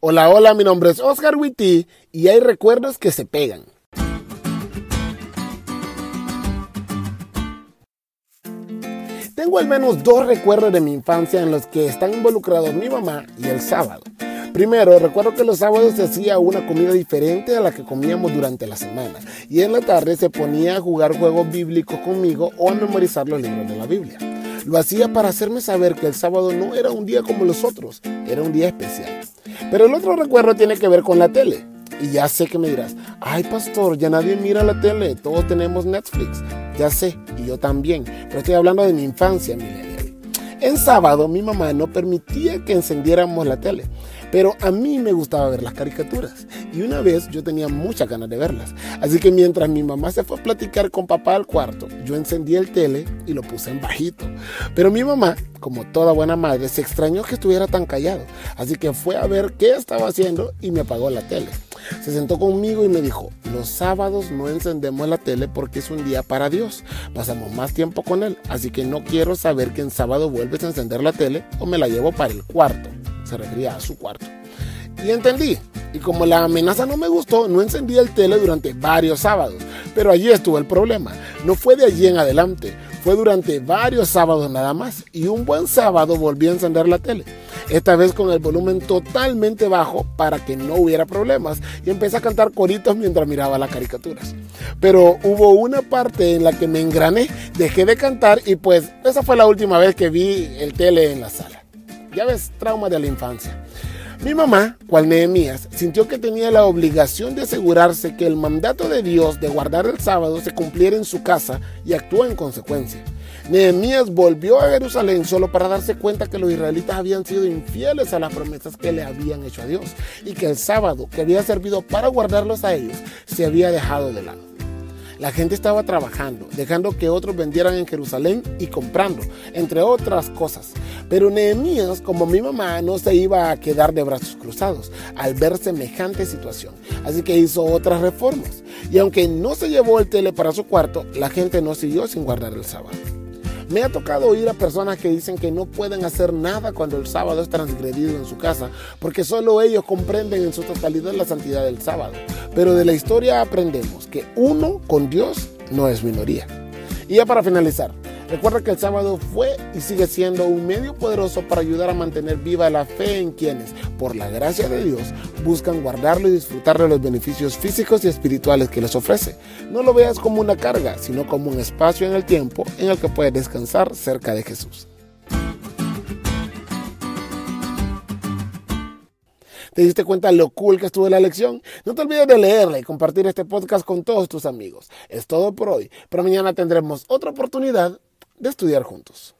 Hola, hola, mi nombre es Oscar Witty y hay recuerdos que se pegan. Tengo al menos dos recuerdos de mi infancia en los que están involucrados mi mamá y el sábado. Primero, recuerdo que los sábados se hacía una comida diferente a la que comíamos durante la semana y en la tarde se ponía a jugar juegos bíblicos conmigo o a memorizar los libros de la Biblia. Lo hacía para hacerme saber que el sábado no era un día como los otros, era un día especial. Pero el otro recuerdo tiene que ver con la tele. Y ya sé que me dirás, ay pastor, ya nadie mira la tele, todos tenemos Netflix. Ya sé, y yo también, pero estoy hablando de mi infancia, millennial. En sábado mi mamá no permitía que encendiéramos la tele. Pero a mí me gustaba ver las caricaturas y una vez yo tenía muchas ganas de verlas. Así que mientras mi mamá se fue a platicar con papá al cuarto, yo encendí el tele y lo puse en bajito. Pero mi mamá, como toda buena madre, se extrañó que estuviera tan callado. Así que fue a ver qué estaba haciendo y me apagó la tele. Se sentó conmigo y me dijo, los sábados no encendemos la tele porque es un día para Dios. Pasamos más tiempo con Él. Así que no quiero saber que en sábado vuelves a encender la tele o me la llevo para el cuarto se refería a su cuarto. Y entendí. Y como la amenaza no me gustó, no encendí el tele durante varios sábados. Pero allí estuvo el problema. No fue de allí en adelante. Fue durante varios sábados nada más. Y un buen sábado volví a encender la tele. Esta vez con el volumen totalmente bajo para que no hubiera problemas. Y empecé a cantar coritos mientras miraba las caricaturas. Pero hubo una parte en la que me engrané, dejé de cantar y pues esa fue la última vez que vi el tele en la sala. Ya ves, trauma de la infancia. Mi mamá, cual Nehemías, sintió que tenía la obligación de asegurarse que el mandato de Dios de guardar el sábado se cumpliera en su casa y actuó en consecuencia. Nehemías volvió a Jerusalén solo para darse cuenta que los israelitas habían sido infieles a las promesas que le habían hecho a Dios y que el sábado que había servido para guardarlos a ellos se había dejado de lado. La gente estaba trabajando, dejando que otros vendieran en Jerusalén y comprando, entre otras cosas. Pero Nehemías, como mi mamá, no se iba a quedar de brazos cruzados al ver semejante situación. Así que hizo otras reformas. Y aunque no se llevó el tele para su cuarto, la gente no siguió sin guardar el sábado. Me ha tocado oír a personas que dicen que no pueden hacer nada cuando el sábado es transgredido en su casa, porque solo ellos comprenden en su totalidad la santidad del sábado. Pero de la historia aprendemos que uno con Dios no es minoría. Y ya para finalizar, Recuerda que el sábado fue y sigue siendo un medio poderoso para ayudar a mantener viva la fe en quienes, por la gracia de Dios, buscan guardarlo y disfrutar de los beneficios físicos y espirituales que les ofrece. No lo veas como una carga, sino como un espacio en el tiempo en el que puedes descansar cerca de Jesús. ¿Te diste cuenta lo cool que estuvo la lección? No te olvides de leerla y compartir este podcast con todos tus amigos. Es todo por hoy, pero mañana tendremos otra oportunidad de estudiar juntos.